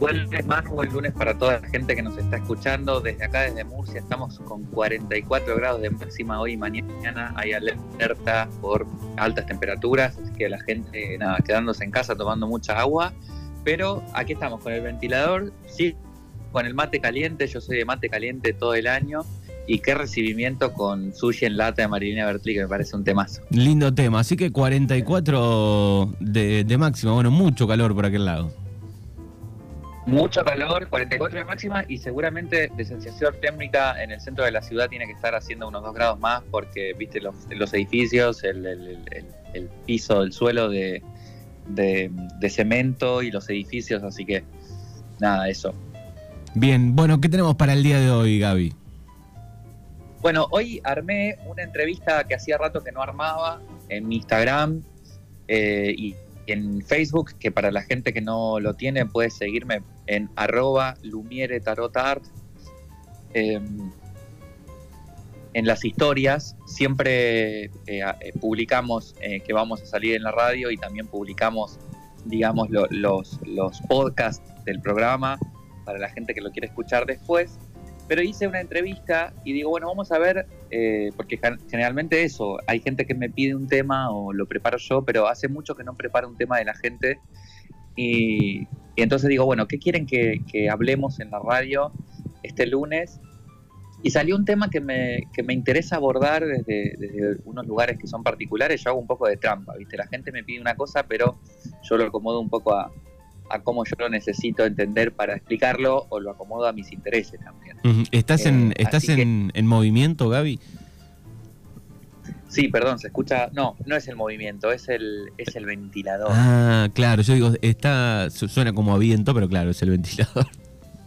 Lunes, Manu, buen lunes para toda la gente que nos está escuchando. Desde acá, desde Murcia, estamos con 44 grados de máxima hoy y mañana. Hay alerta por altas temperaturas, así que la gente, nada, quedándose en casa tomando mucha agua. Pero aquí estamos con el ventilador, sí, con el mate caliente. Yo soy de mate caliente todo el año. Y qué recibimiento con sushi en lata de Marilina Bertli, que me parece un temazo. Lindo tema, así que 44 de, de máxima, bueno, mucho calor por aquel lado. Mucho calor, 44 de máxima y seguramente de sensación térmica en el centro de la ciudad tiene que estar haciendo unos 2 grados más porque, viste, los, los edificios, el, el, el, el, piso, el suelo de, de, de, cemento y los edificios, así que nada, eso. Bien, bueno, ¿qué tenemos para el día de hoy, Gaby? Bueno, hoy armé una entrevista que hacía rato que no armaba en mi Instagram eh, y en Facebook, que para la gente que no lo tiene puede seguirme en arroba Lumiere Tarot Art. Eh, en las historias siempre eh, eh, publicamos eh, que vamos a salir en la radio y también publicamos, digamos, lo, los, los podcasts del programa para la gente que lo quiere escuchar después. Pero hice una entrevista y digo, bueno, vamos a ver, eh, porque generalmente eso, hay gente que me pide un tema o lo preparo yo, pero hace mucho que no preparo un tema de la gente. Y, entonces digo, bueno, ¿qué quieren que, que, hablemos en la radio este lunes? Y salió un tema que me, que me interesa abordar desde, desde, unos lugares que son particulares. Yo hago un poco de trampa, ¿viste? La gente me pide una cosa, pero yo lo acomodo un poco a, a cómo yo lo necesito entender para explicarlo o lo acomodo a mis intereses también. ¿Estás, en, eh, ¿estás en, que, en, movimiento, Gaby? Sí, perdón, se escucha. No, no es el movimiento, es el, es el ventilador. Ah, claro, yo digo, está, suena como a viento, pero claro, es el ventilador.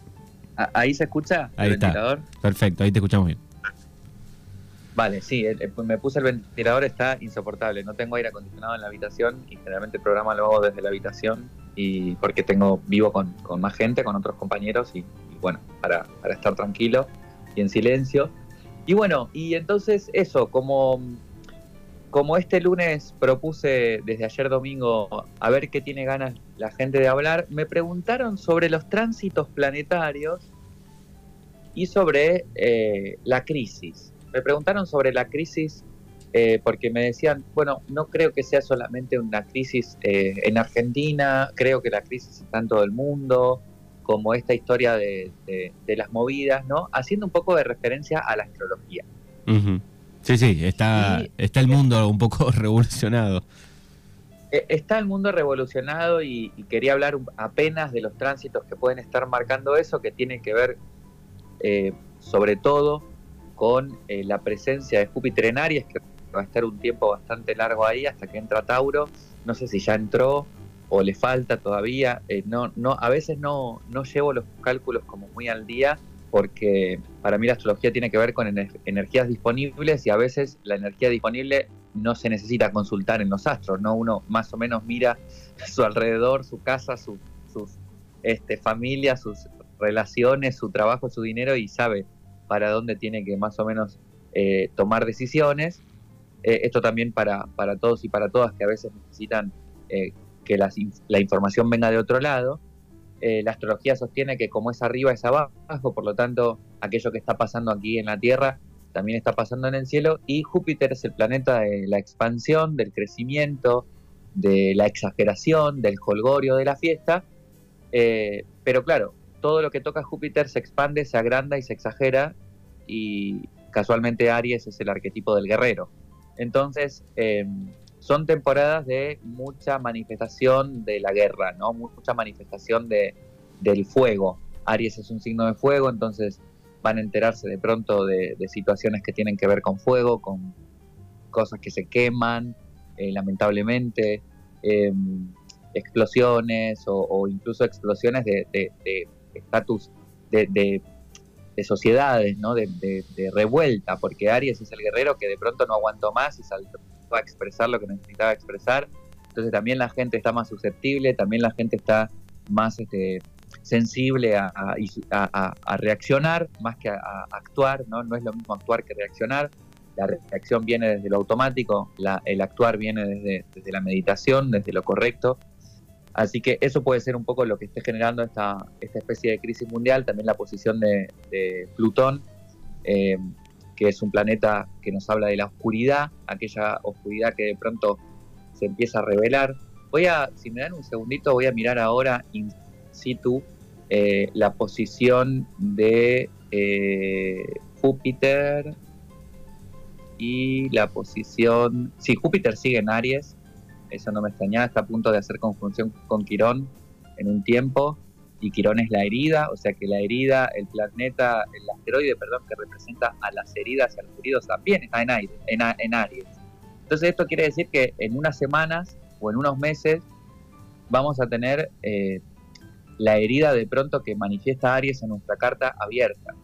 ¿Ahí se escucha ahí el está. ventilador? Perfecto, ahí te escuchamos bien. Vale, sí, me puse el ventilador, está insoportable. No tengo aire acondicionado en la habitación y generalmente el programa lo hago desde la habitación y porque tengo vivo con, con más gente, con otros compañeros y, y bueno, para, para, estar tranquilo y en silencio. Y bueno, y entonces eso, como, como este lunes propuse desde ayer domingo a ver qué tiene ganas la gente de hablar, me preguntaron sobre los tránsitos planetarios y sobre eh, la crisis. Me preguntaron sobre la crisis eh, porque me decían, bueno, no creo que sea solamente una crisis eh, en Argentina, creo que la crisis está en todo el mundo, como esta historia de, de, de, las movidas, ¿no? Haciendo un poco de referencia a la astrología. Uh -huh. Sí, sí, está, y, está el mundo un poco revolucionado. Eh, Está el mundo revolucionado y, y, quería hablar apenas de los tránsitos que pueden estar marcando eso, que tienen que ver eh, sobre todo con eh, la presencia de Júpiter en Aries, que va a estar un tiempo bastante largo ahí hasta que entra Tauro. No sé si ya entró o le falta todavía. Eh, no, no, a veces no, no llevo los cálculos como muy al día porque para mí la astrología tiene que ver con ener energías disponibles y a veces la energía disponible no se necesita consultar en los astros, ¿no? Uno más o menos mira su alrededor, su casa, su, sus este, familia, sus relaciones, su trabajo, su dinero y sabe para dónde tiene que más o menos eh, tomar decisiones eh, esto también para, para, todos y para todas que a veces necesitan eh, que la información venga de otro lado. La astrología sostiene que como es arriba es abajo, por lo tanto aquello que está pasando aquí en la Tierra también está pasando en el cielo y Júpiter es el planeta de la expansión, del crecimiento, de la exageración, del holgorio, de la fiesta. Pero claro, todo lo que toca Júpiter se expande, se agranda y se exagera y casualmente Aries es el arquetipo del guerrero. Entonces, eh, son temporadas de mucha manifestación de la guerra, ¿no? Mucha manifestación de, del fuego. Aries es un signo de fuego, entonces van a enterarse de pronto de, situaciones que tienen que ver con fuego, con cosas que se queman, eh, lamentablemente, eh, explosiones o, incluso explosiones de estatus de, de, sociedades, ¿no? De, revuelta, porque Aries es el guerrero que de pronto no aguantó más y saltó a expresar lo que necesitaba expresar. Entonces también la gente está más susceptible, también la gente está más este, sensible a, reaccionar más que a, actuar, ¿no? No es lo mismo actuar que reaccionar. La reacción viene desde lo automático, la, el actuar viene desde, desde, la meditación, desde lo correcto. Así que eso puede ser un poco lo que esté generando esta, esta especie de crisis mundial, también la posición de, Plutón, eh, que es un planeta que nos habla de la oscuridad, aquella oscuridad que de pronto se empieza a revelar. Voy a, si me dan un segundito, voy a mirar ahora in situ eh, la posición de eh, Júpiter y la posición... Sí, Júpiter sigue en Aries, eso no me extrañaba, está a punto de hacer conjunción con Quirón en un tiempo, y Quirón es la herida, o sea que la herida, el planeta, el asteroide, perdón, que representa a las heridas y a los heridos también está en, Aries. Entonces esto quiere decir que en unas semanas o en unos meses vamos a tener eh, la herida de pronto que manifiesta Aries en nuestra carta abierta,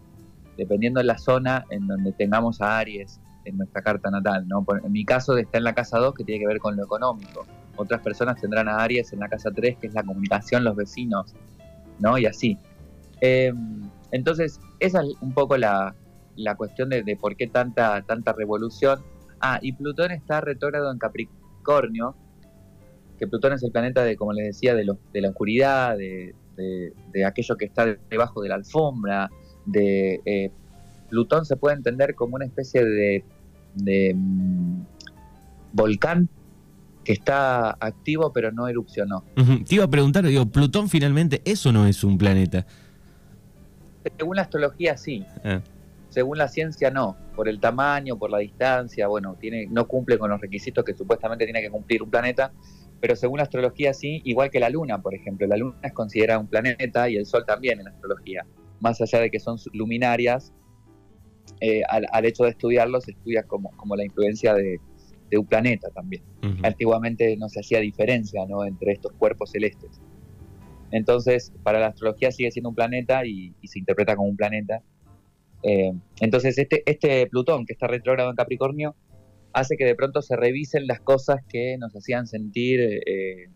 dependiendo de la zona en donde tengamos a Aries en nuestra carta natal. ¿no? En mi caso está en la casa 2, que tiene que ver con lo económico. Otras personas tendrán a Aries en la casa 3, que es la comunicación, los vecinos, ¿no? Y así. Em, entonces, esa es un poco la, cuestión de, de, por qué tanta, tanta revolución. Ah, y Plutón está retrógrado en Capricornio, que Plutón es el planeta de, como les decía, de, de la oscuridad, de, aquello que está debajo de la alfombra, de eh, Plutón se puede entender como una especie de, mm, volcán que está activo pero no erupcionó. Te iba a preguntar, digo, ¿Plutón finalmente eso no es un planeta? Según la astrología sí. Ah. Según la ciencia no, por el tamaño, por la distancia, bueno, tiene, no cumple con los requisitos que supuestamente tiene que cumplir un planeta, pero según la astrología sí, igual que la Luna, por ejemplo. La Luna es considerada un planeta y el Sol también en la astrología. Más allá de que son luminarias, eh, al, hecho de estudiarlos se estudia como, como la influencia de, un planeta también. Antiguamente no se hacía diferencia ¿no? entre estos cuerpos celestes. Entonces, para la astrología sigue siendo un planeta y, se interpreta como un planeta. Eh, entonces, este, este Plutón que está retrógrado en Capricornio hace que de pronto se revisen las cosas que nos hacían sentir eh,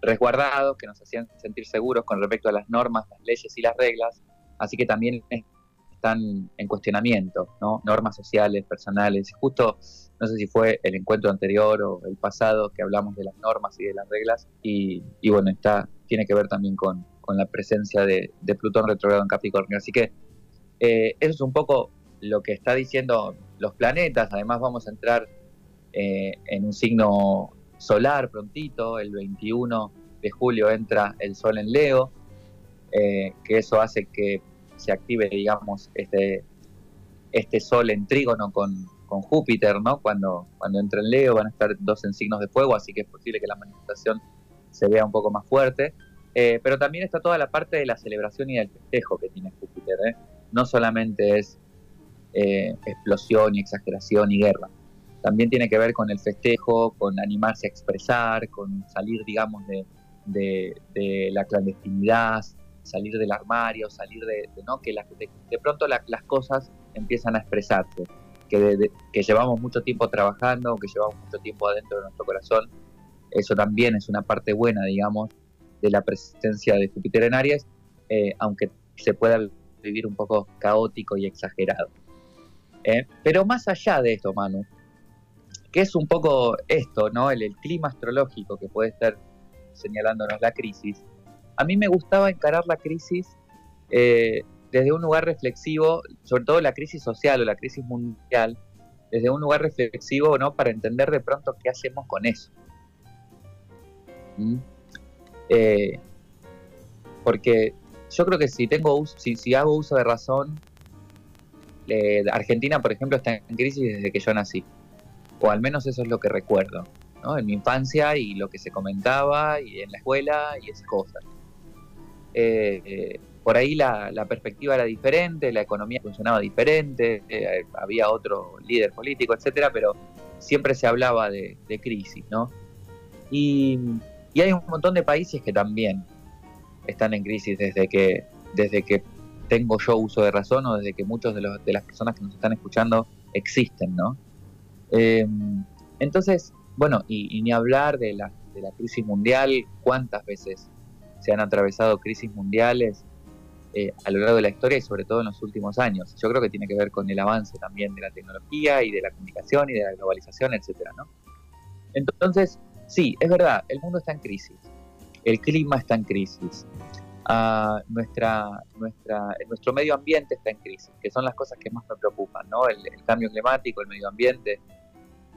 resguardados, que nos hacían sentir seguros con respecto a las normas, las leyes y las reglas. Así que también están en cuestionamiento, ¿no? Normas sociales, personales. Justo, no sé si fue el encuentro anterior o el pasado que hablamos de las normas y de las reglas. Y, bueno, está, tiene que ver también con, la presencia de, Plutón retrogrado en Capricornio. Así que eh, eso es un poco lo que está diciendo los planetas, además vamos a entrar eh, en un signo solar prontito, el 21 de julio entra el Sol en Leo, eh, que eso hace que se active, digamos, este, este Sol en trígono con, Júpiter, ¿no? Cuando, cuando entra en Leo van a estar dos en signos de fuego, así que es posible que la manifestación se vea un poco más fuerte. Eh, pero también está toda la parte de la celebración y del festejo que tiene Júpiter. No solamente es eh, explosión y exageración y guerra. También tiene que ver con el festejo, con animarse a expresar, con salir, digamos, de, la clandestinidad, salir del armario, salir de, ¿no? que de, pronto las cosas empiezan a expresarse, que, que llevamos mucho tiempo trabajando, que llevamos mucho tiempo adentro de nuestro corazón. Eso también es una parte buena, digamos, de la presencia de Júpiter en Aries, eh, aunque se pueda vivir un poco caótico y exagerado. ¿eh? pero más allá de esto, Manu, que es un poco esto, ¿no? El, clima astrológico que puede estar señalándonos la crisis, a mí me gustaba encarar la crisis eh, desde un lugar reflexivo, sobre todo la crisis social o la crisis mundial, desde un lugar reflexivo, ¿no? Para entender de pronto qué hacemos con eso. ¿Mm? Eh, porque yo creo que si tengo si, si hago uso de razón, eh, Argentina, por ejemplo, está en crisis desde que yo nací, o al menos eso es lo que recuerdo, ¿no? en mi infancia y lo que se comentaba y en la escuela y esas cosas. Eh, eh, por ahí la, perspectiva era diferente, la economía funcionaba diferente, había otro líder político, etcétera, pero siempre se hablaba de, crisis, ¿no? Y, y, hay un montón de países que también están en crisis desde que, desde que tengo yo uso de razón o desde que muchos de, los, de las personas que nos están escuchando existen, ¿no? Eh, entonces, bueno, y, ni hablar de la, de la crisis mundial, cuántas veces se han atravesado crisis mundiales eh, a lo largo de la historia y sobre todo en los últimos años. Yo creo que tiene que ver con el avance también de la tecnología y de la comunicación y de la globalización, etcétera. Entonces, sí, es verdad, el mundo está en crisis. el clima está en crisis, ah, nuestro medio ambiente está en crisis, que son las cosas que más me preocupan, ¿no? el, cambio climático, el medio ambiente.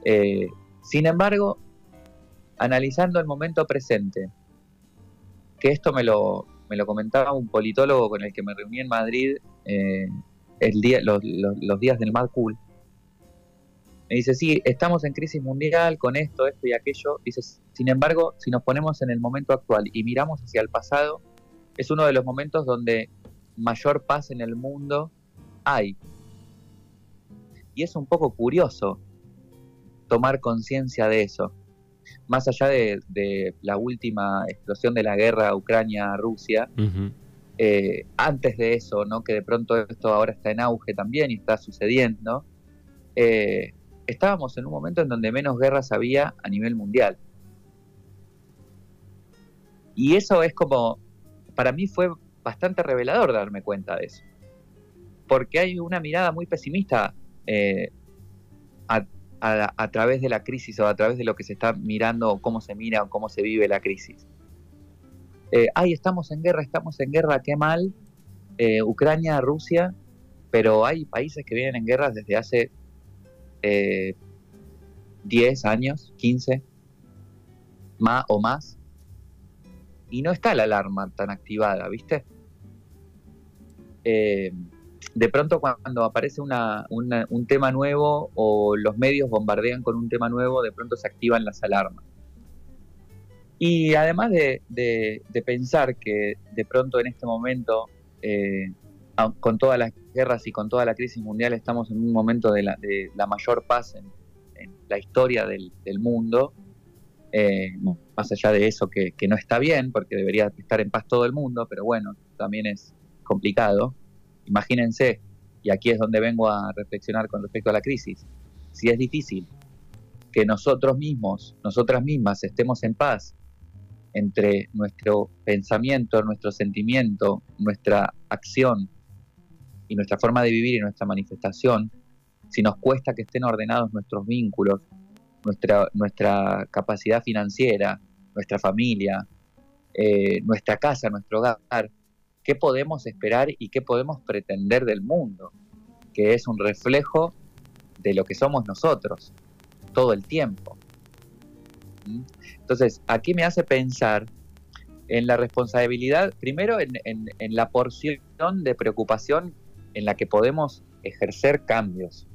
Eh, sin embargo, analizando el momento presente, que esto me lo, me lo comentaba un politólogo con el que me reuní en Madrid eh, el día, los, días del Mad Cool. Me dice, sí, estamos en crisis mundial con esto, esto y aquello. Dice, sin embargo, si nos ponemos en el momento actual y miramos hacia el pasado, es uno de los momentos donde mayor paz en el mundo hay. Y es un poco curioso tomar conciencia de eso más allá de, la última explosión de la guerra Ucrania-Rusia, eh, antes de eso, ¿no? que de pronto esto ahora está en auge también y está sucediendo, eh, estábamos en un momento en donde menos guerras había a nivel mundial. Y eso es como, para mí fue bastante revelador darme cuenta de eso. Porque hay una mirada muy pesimista eh, a, a, través de la crisis o a través de lo que se está mirando cómo se mira o cómo se vive la crisis. Eh, ay, estamos en guerra, estamos en guerra, qué mal. Eh, Ucrania, Rusia, pero hay países que vienen en guerra desde hace 10 eh, años, 15 más o más, y no está la alarma tan activada, ¿viste? De pronto cuando aparece un tema nuevo o los medios bombardean con un tema nuevo, de pronto se activan las alarmas. Y además de, pensar que de pronto en este momento, eh, con todas las guerras y con toda la crisis mundial, estamos en un momento de la, mayor paz en, la historia del, mundo, eh, más allá de eso que no está bien, porque debería estar en paz todo el mundo, pero bueno, también es complicado Imagínense, y aquí es donde vengo a reflexionar con respecto a la crisis, si es difícil que nosotros mismos, nosotras mismas estemos en paz entre nuestro pensamiento, nuestro sentimiento, nuestra acción y nuestra forma de vivir y nuestra manifestación, si nos cuesta que estén ordenados nuestros vínculos, nuestra, capacidad financiera, nuestra familia, eh, nuestra casa, nuestro hogar, qué podemos esperar y qué podemos pretender del mundo, que es un reflejo de lo que somos nosotros todo el tiempo. ¿Mm? Entonces, aquí me hace pensar en la responsabilidad, primero en, la porción de preocupación en la que podemos ejercer cambios.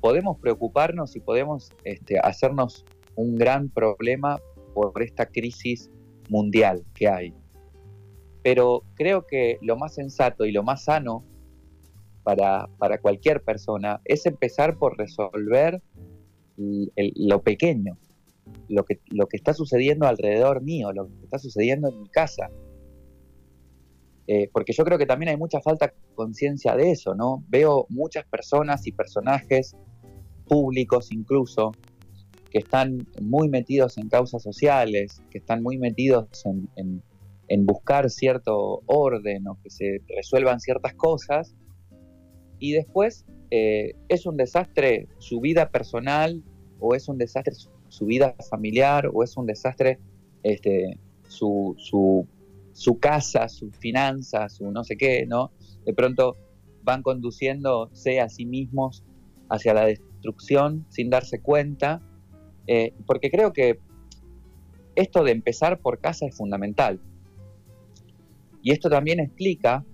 Podemos preocuparnos y podemos este, hacernos un gran problema por esta crisis mundial que hay. Pero creo que lo más sensato y lo más sano para, cualquier persona es empezar por resolver lo pequeño, lo que, lo que está sucediendo alrededor mío, lo que está sucediendo en mi casa. Eh, porque yo creo que también hay mucha falta de conciencia de eso, ¿no? Veo muchas personas y personajes públicos incluso que están muy metidos en causas sociales, que están muy metidos en buscar cierto orden o que se resuelvan ciertas cosas y después eh, es un desastre su vida personal o es un desastre su, vida familiar o es un desastre este, su, su, su casa, sus finanzas, su no sé qué, ¿no? De pronto van conduciéndose a sí mismos hacia la destrucción sin darse cuenta, eh, porque creo que esto de empezar por casa es fundamental. Y esto también explica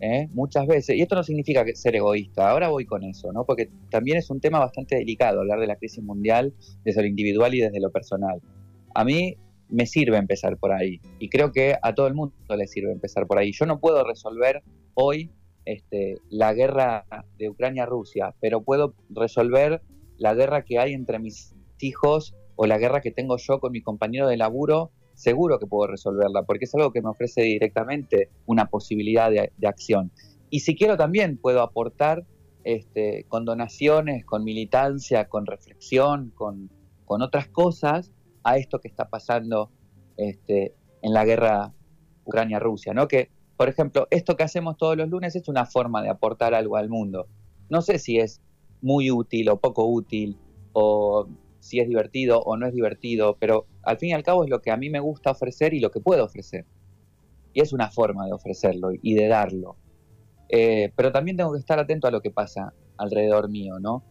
¿eh? muchas veces, y esto no significa ser egoísta, ahora voy con eso, ¿no? porque también es un tema bastante delicado hablar de la crisis mundial desde lo individual y desde lo personal. A mí me sirve empezar por ahí, y creo que a todo el mundo le sirve empezar por ahí. Yo no puedo resolver hoy este, la guerra de Ucrania-Rusia, pero puedo resolver la guerra que hay entre mis hijos o la guerra que tengo yo con mi compañero de laburo seguro que puedo resolverla, porque es algo que me ofrece directamente una posibilidad de, acción. Y si quiero también puedo aportar este, con donaciones, con militancia, con reflexión, con, otras cosas a esto que está pasando este, en la guerra Ucrania-Rusia, ¿no? Que, por ejemplo, esto que hacemos todos los lunes es una forma de aportar algo al mundo. No sé si es muy útil o poco útil, o si es divertido o no es divertido, pero al fin y al cabo es lo que a mí me gusta ofrecer y lo que puedo ofrecer. Y es una forma de ofrecerlo y de darlo. Eh, pero también tengo que estar atento a lo que pasa alrededor mío, ¿no?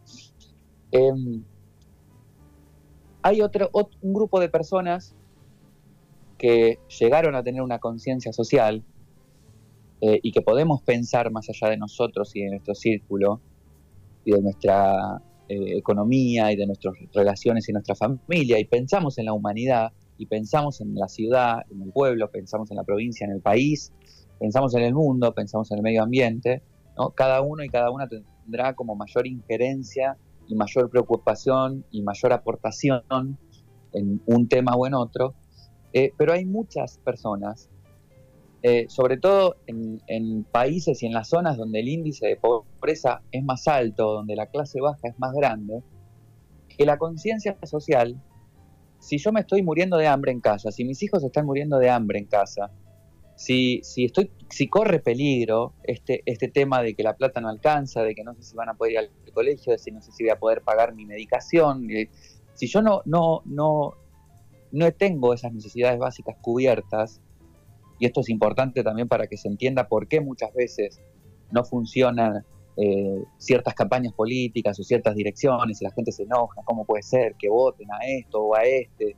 Em, hay otro, un grupo de personas que llegaron a tener una conciencia social eh, y que podemos pensar más allá de nosotros y de nuestro círculo y de nuestra eh, economía y de nuestras relaciones y nuestra familia y pensamos en la humanidad y pensamos en la ciudad, en el pueblo, pensamos en la provincia, en el país, pensamos en el mundo, pensamos en el medio ambiente, ¿no? cada uno y cada una tendrá como mayor injerencia y mayor preocupación y mayor aportación en un tema o en otro, eh, pero hay muchas personas, eh, sobre todo en, países y en las zonas donde el índice de pobreza es más alto, donde la clase baja es más grande, que la conciencia social, si yo me estoy muriendo de hambre en casa, si mis hijos están muriendo de hambre en casa, si, si, estoy, si corre peligro este, este tema de que la plata no alcanza, de que no sé si van a poder ir al colegio, de si no sé si voy a poder pagar mi medicación, si yo no, no, no, no tengo esas necesidades básicas cubiertas, y esto es importante también para que se entienda por qué muchas veces no funcionan eh, ciertas campañas políticas o ciertas direcciones y la gente se enoja, ¿cómo puede ser que voten a esto o a este?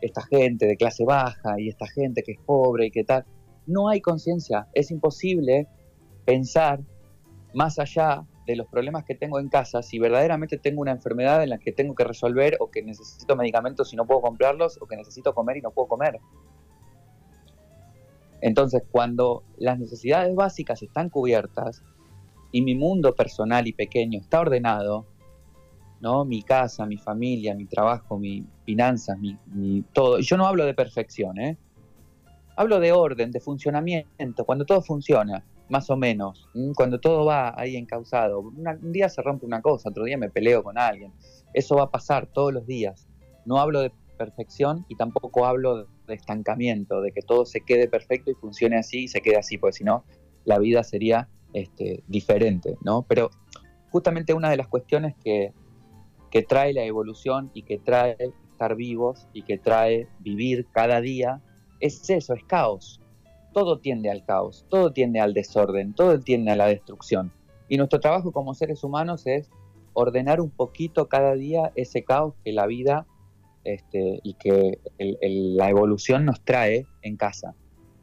esta gente de clase baja y esta gente que es pobre y qué tal no hay conciencia. Es imposible pensar más allá de los problemas que tengo en casa si verdaderamente tengo una enfermedad en la que tengo que resolver o que necesito medicamentos y no puedo comprarlos o que necesito comer y no puedo comer. Entonces, cuando las necesidades básicas están cubiertas y mi mundo personal y pequeño está ordenado, ¿no? Mi casa, mi familia, mi trabajo, mis finanzas, mi, todo. Yo no hablo de perfección, ¿eh? Hablo de orden, de funcionamiento, cuando todo funciona, más o menos, cuando todo va ahí encausado. un día se rompe una cosa, otro día me peleo con alguien. Eso va a pasar todos los días. No hablo de perfección y tampoco hablo de estancamiento, de que todo se quede perfecto y funcione así y se quede así, porque si no, la vida sería este, diferente, ¿no? Pero justamente una de las cuestiones que, que trae la evolución y que trae estar vivos y que trae vivir cada día es eso, es caos. Todo tiende al caos, todo tiende al desorden, todo tiende a la destrucción. Y nuestro trabajo como seres humanos es ordenar un poquito cada día ese caos que la vida este, y que la evolución nos trae en casa.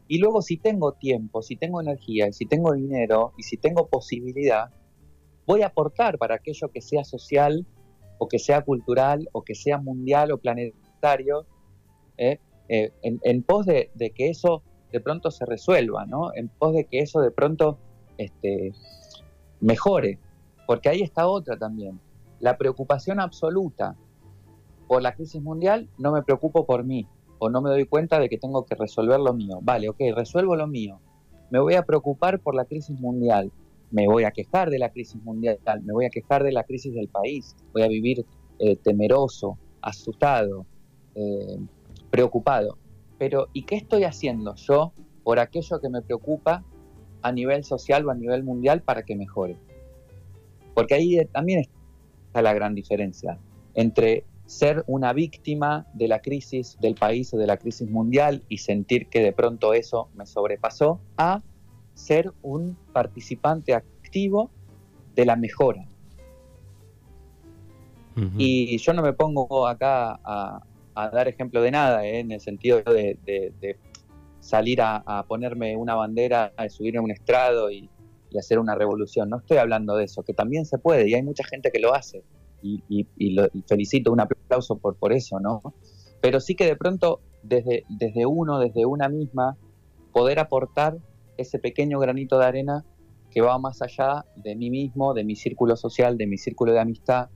Y luego si tengo tiempo, si tengo energía, y si tengo dinero y si tengo posibilidad, voy a aportar para aquello que sea social o que sea cultural o que sea mundial o planetario, ¿eh? Eh, en, pos de, que eso de pronto se resuelva, ¿no? En pos de que eso de pronto este, mejore. Porque ahí está otra también. La preocupación absoluta por la crisis mundial, no me preocupo por mí, o no me doy cuenta de que tengo que resolver lo mío. Vale, ok, resuelvo lo mío. Me voy a preocupar por la crisis mundial, me voy a quejar de la crisis mundial, me voy a quejar de la crisis del país, voy a vivir eh, temeroso, asustado, eh, preocupado. Pero, ¿y qué estoy haciendo yo por aquello que me preocupa a nivel social o a nivel mundial para que mejore? Porque ahí también está la gran diferencia entre ser una víctima de la crisis del país o de la crisis mundial y sentir que de pronto eso me sobrepasó, a ser un participante activo de la mejora. Y yo no me pongo acá a, a dar ejemplo de nada, ¿eh? en el sentido de, salir a, ponerme una bandera, a subirme a un estrado y, hacer una revolución. No estoy hablando de eso, que también se puede y hay mucha gente que lo hace. Y, lo, felicito, un aplauso por, por eso, ¿no? Pero sí que de pronto, desde, desde uno, desde una misma, poder aportar ese pequeño granito de arena que va más allá de mí mismo, de mi círculo social, de mi círculo de amistad,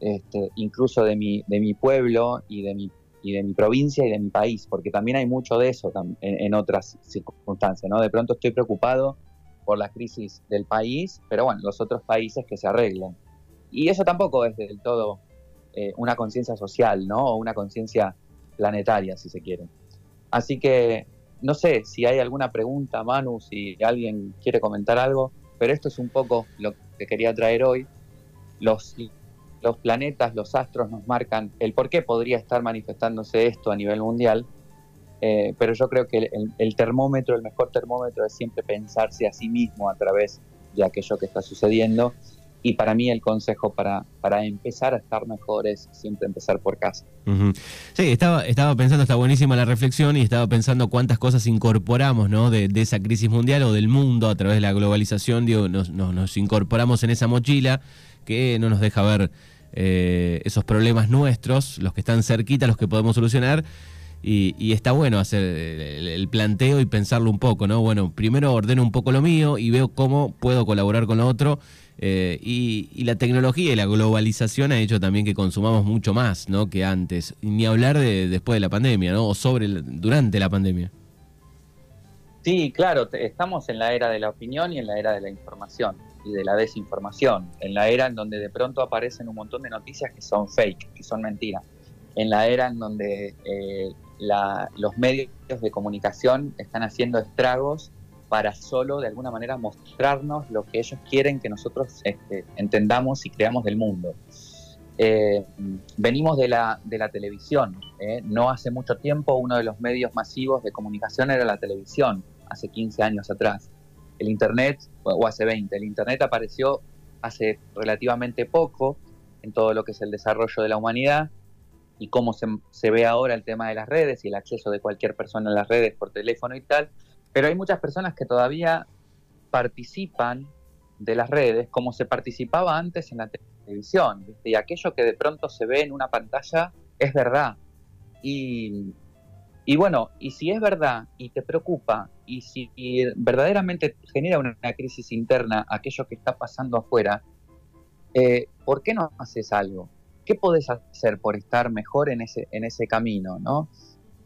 este, incluso de mi, de mi pueblo y de mi, y de mi provincia y de mi país, porque también hay mucho de eso en, otras circunstancias, ¿no? De pronto estoy preocupado por la crisis del país, pero bueno, los otros países que se arreglen. Y eso tampoco es del todo eh, una conciencia social, ¿no? O una conciencia planetaria, si se quiere. Así que no sé si hay alguna pregunta, Manu, si alguien quiere comentar algo, pero esto es un poco lo que quería traer hoy. Los los planetas, los astros nos marcan el por qué podría estar manifestándose esto a nivel mundial, eh, pero yo creo que el, termómetro, el mejor termómetro es siempre pensarse a sí mismo a través de aquello que está sucediendo. Y para mí el consejo para, para empezar a estar mejor es siempre empezar por casa. Sí, estaba, estaba pensando, está buenísima la reflexión y estaba pensando cuántas cosas incorporamos ¿no? de, esa crisis mundial o del mundo a través de la globalización. Digo, nos, nos, incorporamos en esa mochila que no nos deja ver eh, esos problemas nuestros, los que están cerquita, los que podemos solucionar y, está bueno hacer el, planteo y pensarlo un poco, ¿no? Bueno, primero ordeno un poco lo mío y veo cómo puedo colaborar con lo otro. Eh, y, la tecnología y la globalización ha hecho también que consumamos mucho más, ¿no? Que antes. Ni hablar de después de la pandemia, ¿no? O sobre durante la pandemia. Sí, claro, estamos en la era de la opinión y en la era de la información y de la desinformación, en la era en donde de pronto aparecen un montón de noticias que son fake, que son mentiras, en la era en donde eh, los medios de comunicación están haciendo estragos para solo de alguna manera mostrarnos lo que ellos quieren que nosotros este, entendamos y creamos del mundo. Eh, venimos de la, de la televisión. ¿eh? No hace mucho tiempo uno de los medios masivos de comunicación era la televisión, hace 15 años atrás. El Internet, o hace 20, el Internet apareció hace relativamente poco en todo lo que es el desarrollo de la humanidad y cómo se, ve ahora el tema de las redes y el acceso de cualquier persona a las redes por teléfono y tal, pero hay muchas personas que todavía participan de las redes como se participaba antes en la televisión, y aquello que de pronto se ve en una pantalla es verdad. Y, bueno, y si es verdad y te preocupa, y si verdaderamente genera una, crisis interna aquello que está pasando afuera, eh, ¿por qué no haces algo? ¿qué podés hacer por estar mejor en ese, en ese camino? ¿no?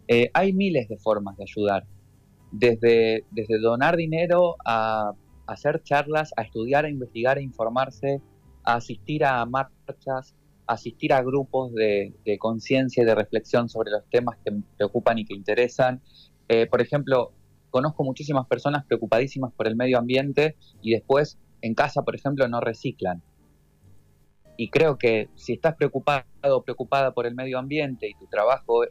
Eh, hay miles de formas de ayudar, desde, desde donar dinero a, hacer charlas, a estudiar, a investigar, a informarse, a asistir a marchas, a asistir a grupos de, conciencia y de reflexión sobre los temas que preocupan y que interesan. Eh, por ejemplo, conozco muchísimas personas preocupadísimas por el medio ambiente y después en casa, por ejemplo, no reciclan y creo que si estás preocupado o preocupada por el medio ambiente y tu trabajo eh,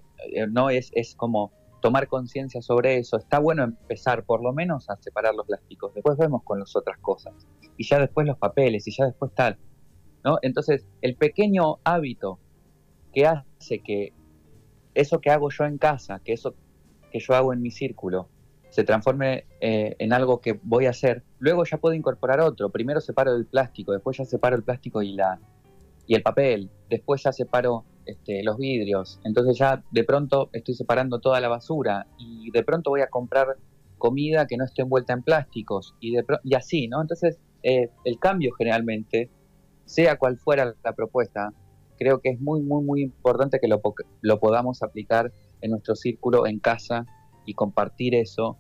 no es, es como tomar conciencia sobre eso, está bueno empezar por lo menos a separar los plásticos, después vemos con las otras cosas, y ya después los papeles, y ya después tal, ¿no? Entonces, el pequeño hábito que hace que eso que hago yo en casa, que eso que yo hago en mi círculo, se transforme eh, en algo que voy a hacer, luego ya puedo incorporar otro. Primero separo el plástico, después ya separo el plástico y, la, y el papel, después ya separo este, los vidrios, entonces ya de pronto estoy separando toda la basura y de pronto voy a comprar comida que no esté envuelta en plásticos y, de, y así, ¿no? Entonces eh, el cambio generalmente, sea cual fuera la propuesta, creo que es muy, muy, muy importante que lo, lo podamos aplicar en nuestro círculo, en casa y compartir eso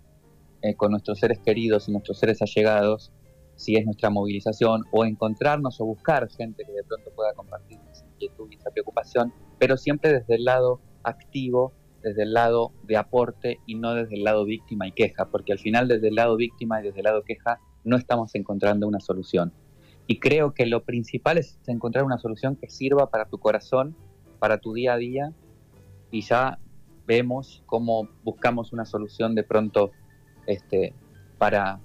eh, con nuestros seres queridos y nuestros seres allegados, si es nuestra movilización, o encontrarnos o buscar gente que de pronto pueda compartir esa inquietud y preocupación, pero siempre desde el lado activo, desde el lado de aporte y no desde el lado víctima y queja, porque al final desde el lado víctima y desde el lado queja no estamos encontrando una solución. Y creo que lo principal es encontrar una solución que sirva para tu corazón, para tu día a día, y ya vemos cómo buscamos una solución de pronto este, para,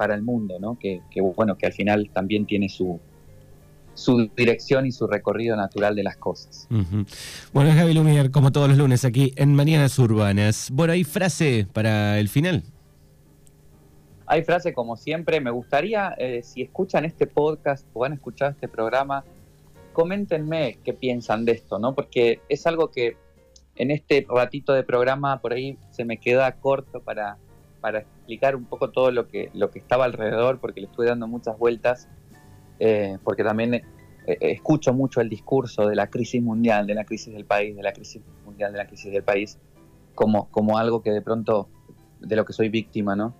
para el mundo, ¿no? Que, bueno, que al final también tiene su, su dirección y su recorrido natural de las cosas. Bueno, es Gaby Lumier, como todos los lunes aquí en Mañanas Urbanas. Bueno, ¿hay frase para el final? Hay frase como siempre. Me gustaría, eh, si escuchan este podcast o han escuchado este programa, coméntenme qué piensan de esto, ¿no? Porque es algo que en este ratito de programa por ahí se me queda corto para, para explicar un poco todo lo que, lo que estaba alrededor, porque le estuve dando muchas vueltas, eh, porque también eh, eh, escucho mucho el discurso de la crisis mundial, de la crisis del país, de la crisis mundial, de la crisis del país, como, como algo que de pronto, de lo que soy víctima, ¿no?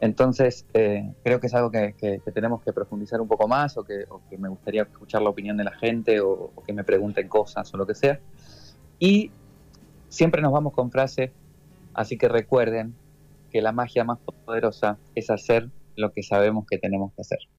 Entonces, creo que es algo que, tenemos que profundizar un poco más o que, me gustaría escuchar la opinión de la gente o, o, que me pregunten cosas o lo que sea. Y siempre nos vamos con frase, así que recuerden que la magia más poderosa es hacer lo que sabemos que tenemos que hacer.